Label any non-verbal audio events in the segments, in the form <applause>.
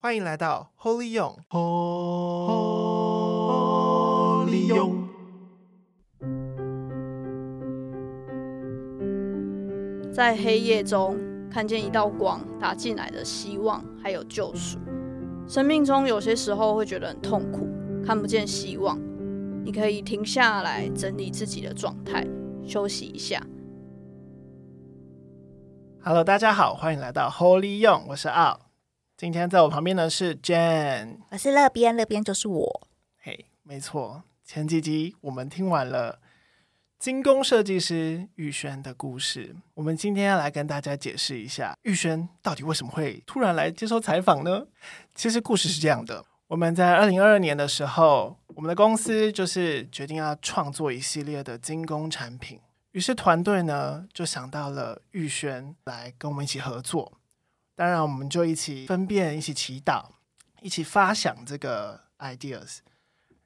欢迎来到 Holy 勇，Holy 勇。在黑夜中看见一道光打进来的希望，还有救赎。生命中有些时候会觉得很痛苦，看不见希望。你可以停下来整理自己的状态，休息一下。Hello，大家好，欢迎来到 Holy 勇，我是奥。今天在我旁边的是 Jane，我是乐边，乐边就是我。嘿没错，前几集我们听完了精工设计师玉轩的故事，我们今天要来跟大家解释一下玉轩到底为什么会突然来接受采访呢？其实故事是这样的，我们在二零二二年的时候，我们的公司就是决定要创作一系列的精工产品，于是团队呢就想到了玉轩来跟我们一起合作。当然，我们就一起分辨，一起祈祷，一起发想这个 ideas。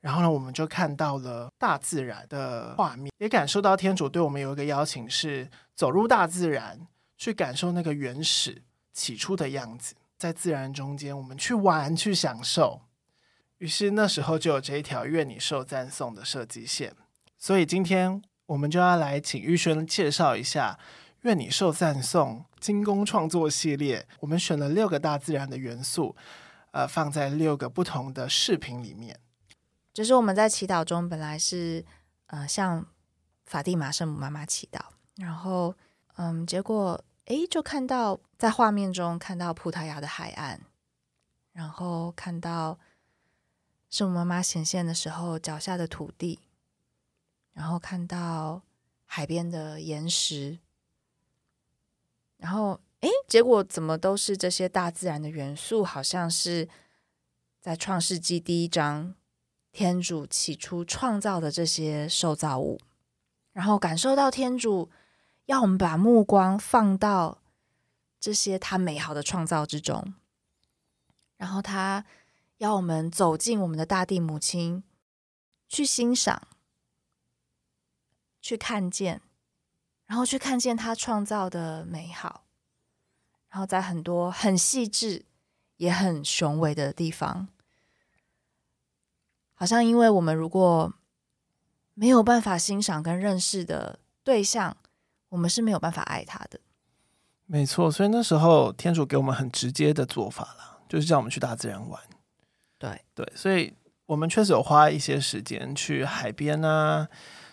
然后呢，我们就看到了大自然的画面，也感受到天主对我们有一个邀请，是走入大自然，去感受那个原始起初的样子，在自然中间，我们去玩，去享受。于是那时候就有这一条“愿你受赞颂”的设计线。所以今天我们就要来请玉轩介绍一下。愿你受赞颂，精工创作系列，我们选了六个大自然的元素，呃，放在六个不同的视频里面。就是我们在祈祷中，本来是呃向法蒂玛圣母妈妈祈祷，然后嗯，结果诶，就看到在画面中看到葡萄牙的海岸，然后看到圣母妈妈显现的时候脚下的土地，然后看到海边的岩石。然后，哎，结果怎么都是这些大自然的元素？好像是在创世纪第一章，天主起初创造的这些受造物，然后感受到天主要我们把目光放到这些他美好的创造之中，然后他要我们走进我们的大地母亲，去欣赏，去看见。然后去看见他创造的美好，然后在很多很细致也很雄伟的地方，好像因为我们如果没有办法欣赏跟认识的对象，我们是没有办法爱他的。没错，所以那时候天主给我们很直接的做法了，就是叫我们去大自然玩。对对，所以我们确实有花一些时间去海边啊，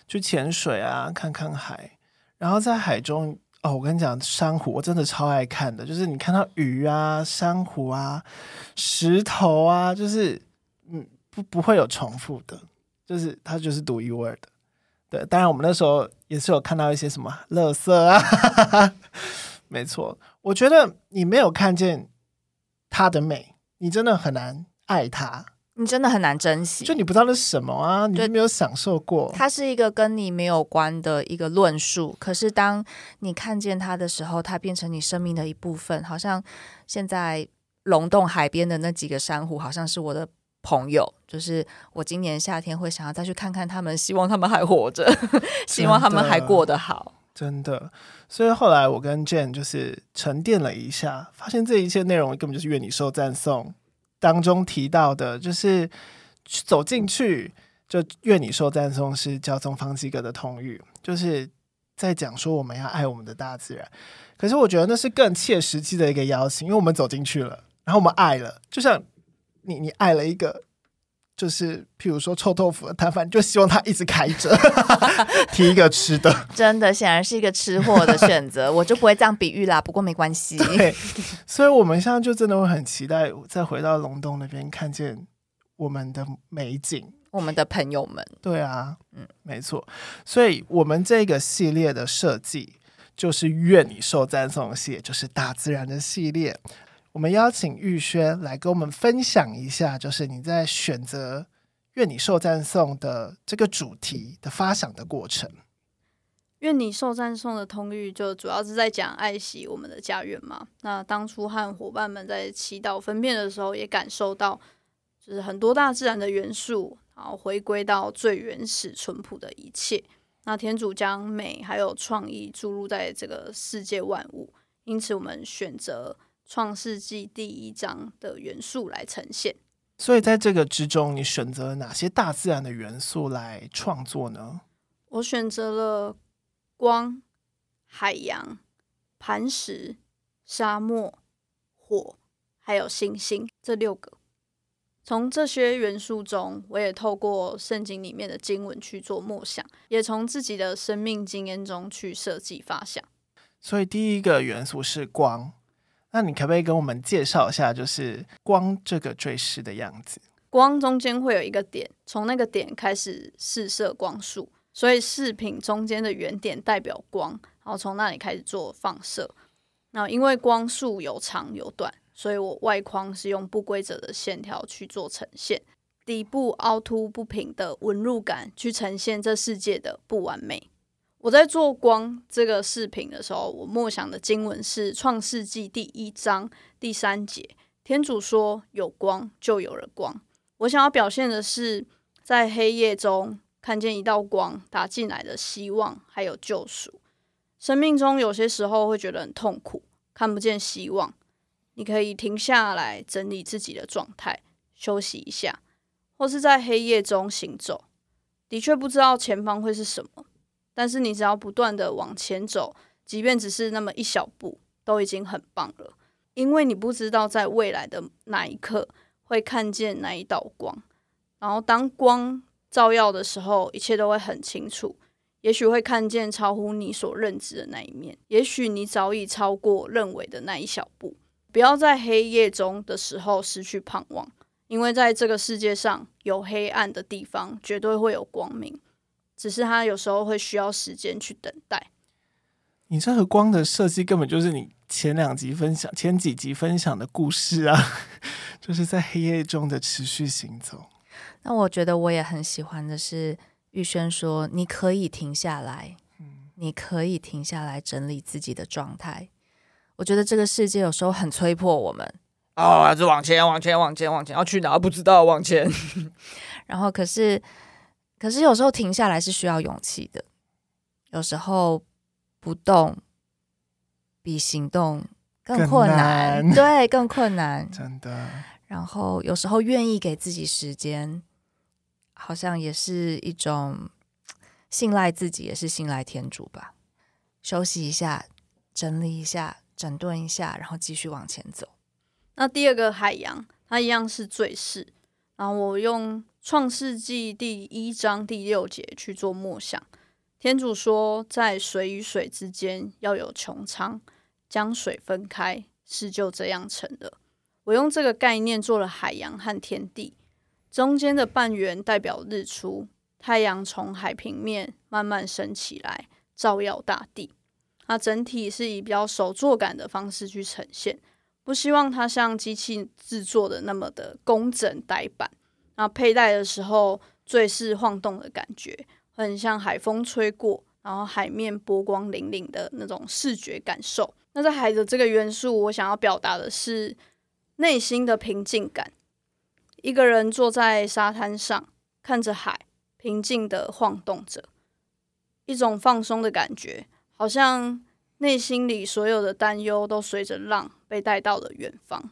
去潜水啊，看看海。然后在海中哦，我跟你讲，珊瑚我真的超爱看的，就是你看到鱼啊、珊瑚啊、石头啊，就是嗯，不不会有重复的，就是它就是独一无二的。对，当然我们那时候也是有看到一些什么垃圾啊，<laughs> 没错，我觉得你没有看见它的美，你真的很难爱它。你真的很难珍惜，就你不知道那是什么啊，你没有享受过。它是一个跟你没有关的一个论述，可是当你看见它的时候，它变成你生命的一部分。好像现在龙洞海边的那几个珊瑚，好像是我的朋友，就是我今年夏天会想要再去看看他们，希望他们还活着，<laughs> 希望他们还过得好。真的，所以后来我跟 Jane 就是沉淀了一下，发现这一切内容根本就是愿你受赞颂。当中提到的，就是走进去，就愿你说赞颂是教宗方济各的通谕，就是在讲说我们要爱我们的大自然。可是我觉得那是更切实际的一个邀请，因为我们走进去了，然后我们爱了，就像你你爱了一个。就是，譬如说臭豆腐的摊贩，就希望他一直开着，<laughs> 提一个吃的。<laughs> 真的，显然是一个吃货的选择，我就不会这样比喻啦。不过没关系。对，所以我们现在就真的会很期待再回到龙洞那边，看见我们的美景，我们的朋友们。对啊，嗯，没错。所以我们这个系列的设计就是愿你受赞颂系列，就是大自然的系列。我们邀请玉轩来跟我们分享一下，就是你在选择“愿你受赞颂”的这个主题的发想的过程。“愿你受赞颂”的通谕就主要是在讲爱惜我们的家园嘛。那当初和伙伴们在祈祷分辨的时候，也感受到就是很多大自然的元素，然后回归到最原始淳朴的一切。那天主将美还有创意注入在这个世界万物，因此我们选择。创世纪第一章的元素来呈现。所以在这个之中，你选择了哪些大自然的元素来创作呢？我选择了光、海洋、磐石、沙漠、火，还有星星这六个。从这些元素中，我也透过圣经里面的经文去做默想，也从自己的生命经验中去设计发想。所以第一个元素是光，那你可不可以跟我们介绍一下，就是光这个坠饰的样子？光中间会有一个点，从那个点开始试射光束，所以饰品中间的圆点代表光，然后从那里开始做放射。那因为光束有长有短，所以我外框是用不规则的线条去做呈现，底部凹凸不平的纹路感去呈现这世界的不完美。我在做光这个视频的时候，我默想的经文是《创世纪》第一章第三节。天主说：“有光，就有了光。”我想要表现的是，在黑夜中看见一道光打进来的希望，还有救赎。生命中有些时候会觉得很痛苦，看不见希望。你可以停下来整理自己的状态，休息一下，或是在黑夜中行走。的确不知道前方会是什么。但是你只要不断的往前走，即便只是那么一小步，都已经很棒了。因为你不知道在未来的哪一刻会看见那一道光，然后当光照耀的时候，一切都会很清楚。也许会看见超乎你所认知的那一面，也许你早已超过认为的那一小步。不要在黑夜中的时候失去盼望，因为在这个世界上有黑暗的地方，绝对会有光明。只是他有时候会需要时间去等待。你这个光的设计根本就是你前两集分享、前几集分享的故事啊，<laughs> 就是在黑夜中的持续行走。那我觉得我也很喜欢的是玉轩说：“你可以停下来，嗯，你可以停下来整理自己的状态。”我觉得这个世界有时候很催迫我们哦，还是往前、往前、往前、往前，要去哪不知道，往前。<laughs> 然后可是。可是有时候停下来是需要勇气的，有时候不动比行动更困难，难 <laughs> 对，更困难，<laughs> 真的。然后有时候愿意给自己时间，好像也是一种信赖自己，也是信赖天主吧。休息一下，整理一下，整顿一下，然后继续往前走。那第二个海洋，它一样是最是，然后我用。创世纪第一章第六节去做默想，天主说，在水与水之间要有穹苍，将水分开，事就这样成了。我用这个概念做了海洋和天地，中间的半圆代表日出，太阳从海平面慢慢升起来，照耀大地。它整体是以比较手作感的方式去呈现，不希望它像机器制作的那么的工整呆板。然后佩戴的时候，最是晃动的感觉，很像海风吹过，然后海面波光粼粼的那种视觉感受。那在海的这个元素，我想要表达的是内心的平静感。一个人坐在沙滩上，看着海，平静的晃动着，一种放松的感觉，好像内心里所有的担忧都随着浪被带到了远方，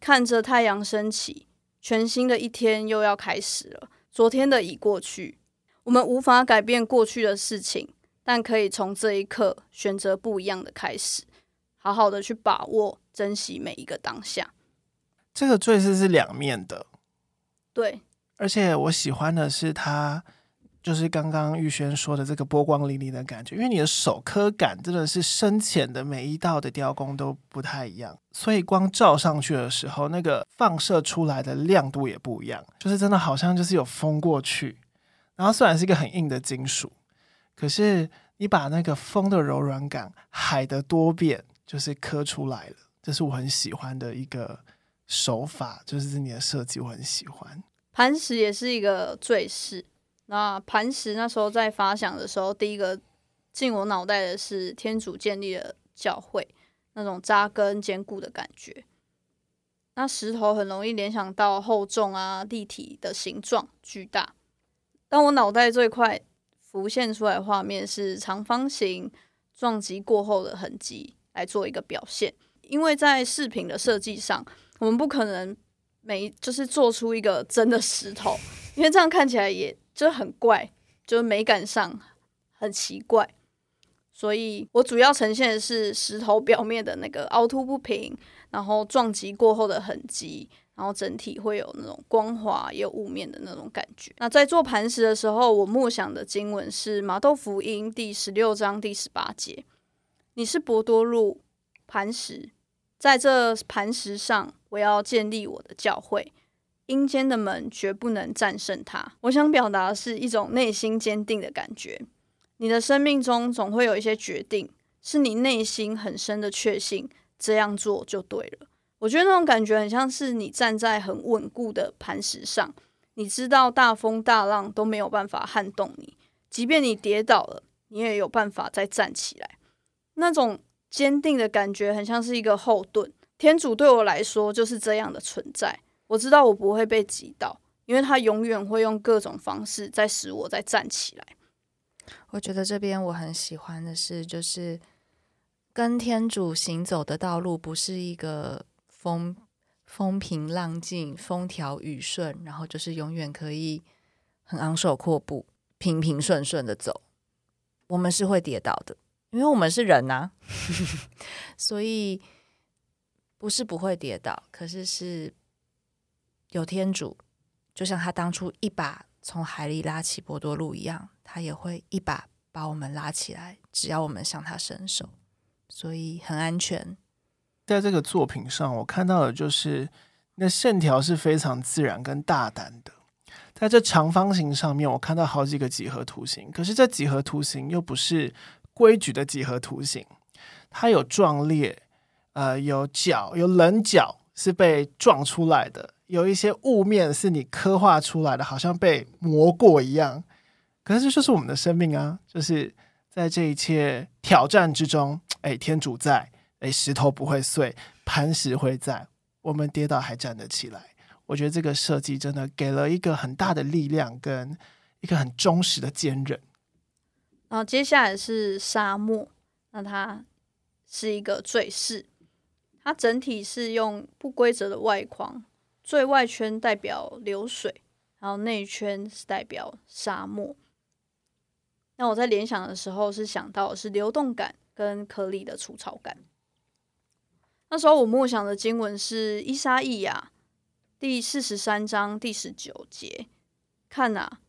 看着太阳升起。全新的一天又要开始了。昨天的已过去，我们无法改变过去的事情，但可以从这一刻选择不一样的开始，好好的去把握、珍惜每一个当下。这个最是是两面的，对，而且我喜欢的是它。就是刚刚玉轩说的这个波光粼粼的感觉，因为你的手刻感真的是深浅的每一道的雕工都不太一样，所以光照上去的时候，那个放射出来的亮度也不一样，就是真的好像就是有风过去，然后虽然是一个很硬的金属，可是你把那个风的柔软感、海的多变，就是刻出来了，这是我很喜欢的一个手法，就是你的设计我很喜欢。磐石也是一个坠饰。那磐石那时候在发想的时候，第一个进我脑袋的是天主建立的教会那种扎根坚固的感觉。那石头很容易联想到厚重啊、立体的形状、巨大。但我脑袋最快浮现出来的画面是长方形撞击过后的痕迹来做一个表现。因为在饰品的设计上，我们不可能每就是做出一个真的石头，因为这样看起来也就很怪，就是美感上很奇怪。所以我主要呈现的是石头表面的那个凹凸不平，然后撞击过后的痕迹。然后整体会有那种光滑也有雾面的那种感觉。那在做磐石的时候，我默想的经文是马窦福音第十六章第十八节：“你是伯多禄磐石，在这磐石上，我要建立我的教会，阴间的门绝不能战胜它。”我想表达的是一种内心坚定的感觉。你的生命中总会有一些决定，是你内心很深的确信，这样做就对了。我觉得那种感觉很像是你站在很稳固的磐石上，你知道大风大浪都没有办法撼动你，即便你跌倒了，你也有办法再站起来。那种坚定的感觉很像是一个后盾。天主对我来说就是这样的存在。我知道我不会被挤倒，因为他永远会用各种方式在使我再站起来。我觉得这边我很喜欢的是，就是跟天主行走的道路不是一个。风风平浪静，风调雨顺，然后就是永远可以很昂首阔步、平平顺顺的走。我们是会跌倒的，因为我们是人呐、<laughs> 啊，所以不是不会跌倒，可是是有天主，就像他当初一把从海里拉起波多路一样，他也会一把把我们拉起来，只要我们向他伸手，所以很安全。在这个作品上，我看到的就是那线条是非常自然跟大胆的。在这长方形上面，我看到好几个几何图形，可是这几何图形又不是规矩的几何图形，它有壮烈，呃，有角，有棱角是被撞出来的，有一些雾面是你刻画出来的，好像被磨过一样。可是这就是我们的生命啊，就是在这一切挑战之中，哎，天主在。诶，石头不会碎，磐石会在，我们跌倒还站得起来。我觉得这个设计真的给了一个很大的力量，跟一个很忠实的坚韧。然后接下来是沙漠，那它是一个坠饰，它整体是用不规则的外框，最外圈代表流水，然后内圈是代表沙漠。那我在联想的时候是想到是流动感跟颗粒的粗糙感。那时候我默想的经文是《依撒意亚》第四十三章第十九节：“看哪，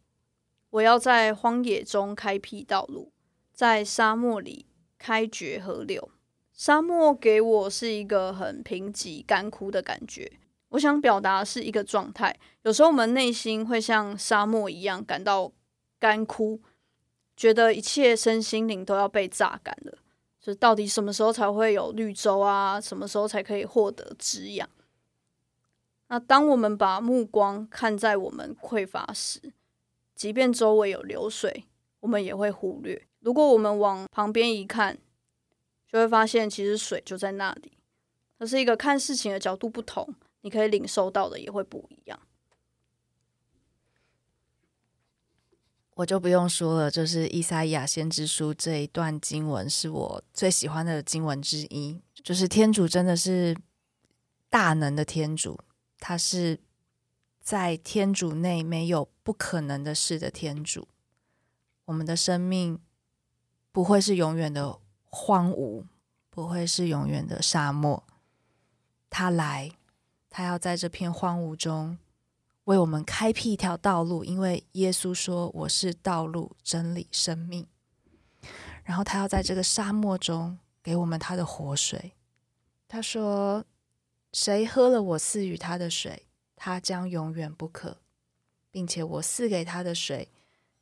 我要在荒野中开辟道路，在沙漠里开掘河流。”沙漠给我是一个很贫瘠、干枯的感觉。我想表达是一个状态。有时候我们内心会像沙漠一样感到干枯，觉得一切身心灵都要被榨干了。就到底什么时候才会有绿洲啊？什么时候才可以获得滋养？那当我们把目光看在我们匮乏时，即便周围有流水，我们也会忽略。如果我们往旁边一看，就会发现其实水就在那里。它是一个看事情的角度不同，你可以领受到的也会不一样。我就不用说了，就是《伊赛亚先知书》这一段经文是我最喜欢的经文之一。就是天主真的是大能的天主，他是在天主内没有不可能的事的天主。我们的生命不会是永远的荒芜，不会是永远的沙漠。他来，他要在这片荒芜中。为我们开辟一条道路，因为耶稣说：“我是道路、真理、生命。”然后他要在这个沙漠中给我们他的活水。他说：“谁喝了我赐予他的水，他将永远不渴，并且我赐给他的水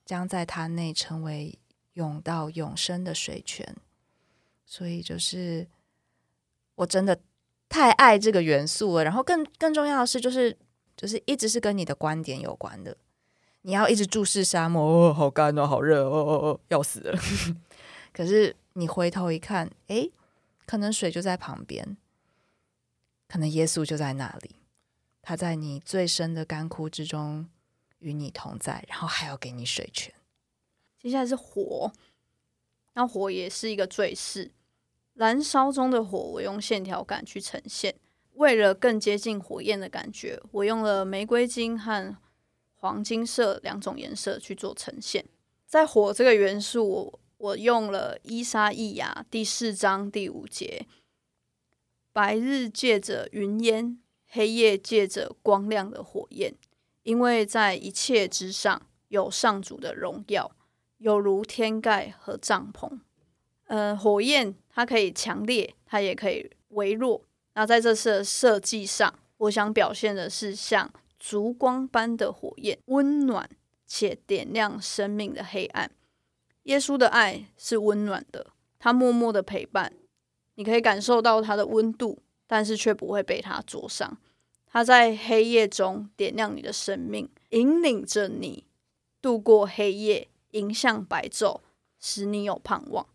将在他内成为永到永生的水泉。”所以就是我真的太爱这个元素了。然后更更重要的是，就是。就是一直是跟你的观点有关的，你要一直注视沙漠，哦，好干哦，好热哦，哦哦，要死了。<laughs> 可是你回头一看，诶，可能水就在旁边，可能耶稣就在那里，他在你最深的干枯之中与你同在，然后还要给你水泉。接下来是火，那火也是一个坠饰。燃烧中的火，我用线条感去呈现。为了更接近火焰的感觉，我用了玫瑰金和黄金色两种颜色去做呈现。在火这个元素，我我用了伊莎意亚第四章第五节：白日借着云烟，黑夜借着光亮的火焰，因为在一切之上有上主的荣耀，有如天盖和帐篷。呃，火焰它可以强烈，它也可以微弱。那在这次的设计上，我想表现的是像烛光般的火焰，温暖且点亮生命的黑暗。耶稣的爱是温暖的，他默默的陪伴，你可以感受到他的温度，但是却不会被他灼伤。他在黑夜中点亮你的生命，引领着你度过黑夜，迎向白昼，使你有盼望。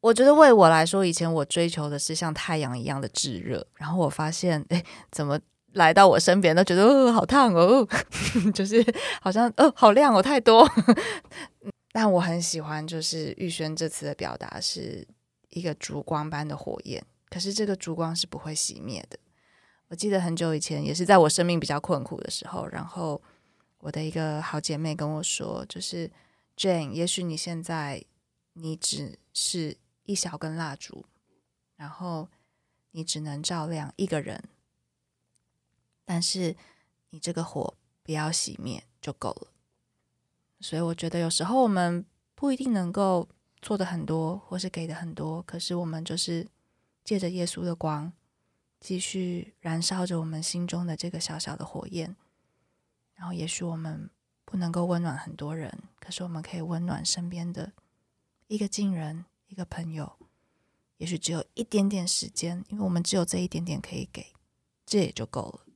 我觉得为我来说，以前我追求的是像太阳一样的炙热，然后我发现，哎，怎么来到我身边都觉得哦，好烫哦，<laughs> 就是好像哦，好亮哦，太多。<laughs> 但我很喜欢，就是玉轩这次的表达是一个烛光般的火焰，可是这个烛光是不会熄灭的。我记得很久以前，也是在我生命比较困苦的时候，然后我的一个好姐妹跟我说，就是 Jane，也许你现在你只是。一小根蜡烛，然后你只能照亮一个人，但是你这个火不要熄灭就够了。所以我觉得有时候我们不一定能够做的很多，或是给的很多，可是我们就是借着耶稣的光，继续燃烧着我们心中的这个小小的火焰。然后也许我们不能够温暖很多人，可是我们可以温暖身边的一个近人。一个朋友，也许只有一点点时间，因为我们只有这一点点可以给，这也就够了。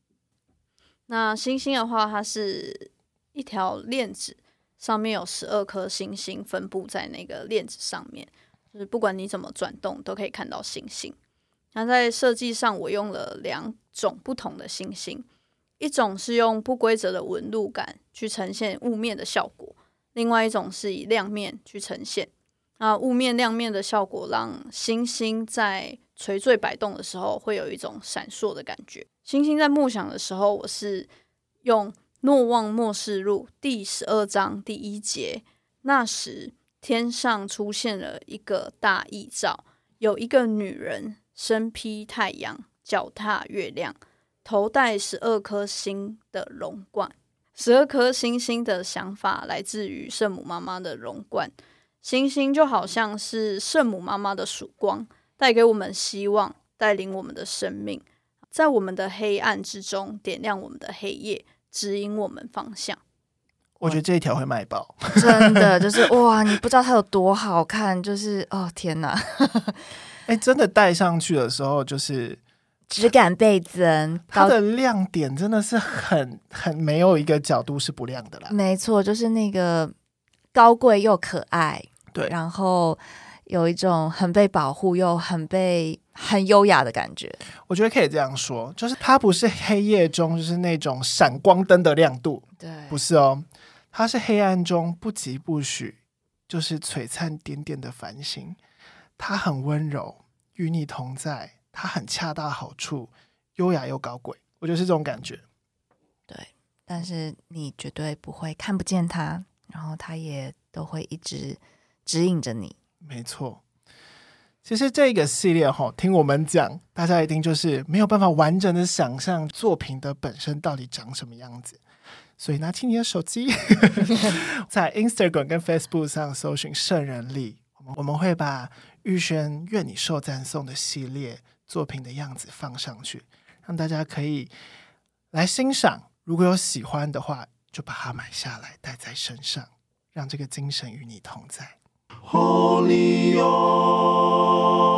那星星的话，它是一条链子，上面有十二颗星星分布在那个链子上面，就是不管你怎么转动，都可以看到星星。那在设计上，我用了两种不同的星星，一种是用不规则的纹路感去呈现雾面的效果，另外一种是以亮面去呈现。那雾面亮面的效果，让星星在垂坠摆动的时候，会有一种闪烁的感觉。星星在梦想的时候，我是用《诺望末世录》第十二章第一节。那时天上出现了一个大异兆，有一个女人身披太阳，脚踏月亮，头戴十二颗星的龙冠。十二颗星星的想法来自于圣母妈妈的龙冠。星星就好像是圣母妈妈的曙光，带给我们希望，带领我们的生命，在我们的黑暗之中点亮我们的黑夜，指引我们方向。我觉得这一条会卖爆，<laughs> 真的就是哇！你不知道它有多好看，就是哦天哪！哎，真的戴上去的时候，就是质感倍增，它的亮点真的是很很没有一个角度是不亮的啦。没错，就是那个高贵又可爱。对，然后有一种很被保护又很被很优雅的感觉。我觉得可以这样说，就是它不是黑夜中就是那种闪光灯的亮度，对，不是哦，它是黑暗中不疾不徐，就是璀璨点点的繁星。它很温柔，与你同在，它很恰到好处，优雅又高贵。我觉得是这种感觉。对，但是你绝对不会看不见它，然后它也都会一直。指引着你，没错。其实这个系列哈，听我们讲，大家一定就是没有办法完整的想象作品的本身到底长什么样子。所以拿起你的手机，<laughs> 在 Instagram 跟 Facebook 上搜寻“圣人力”，我们我们会把玉轩愿你受赞颂的系列作品的样子放上去，让大家可以来欣赏。如果有喜欢的话，就把它买下来带在身上，让这个精神与你同在。holy oil.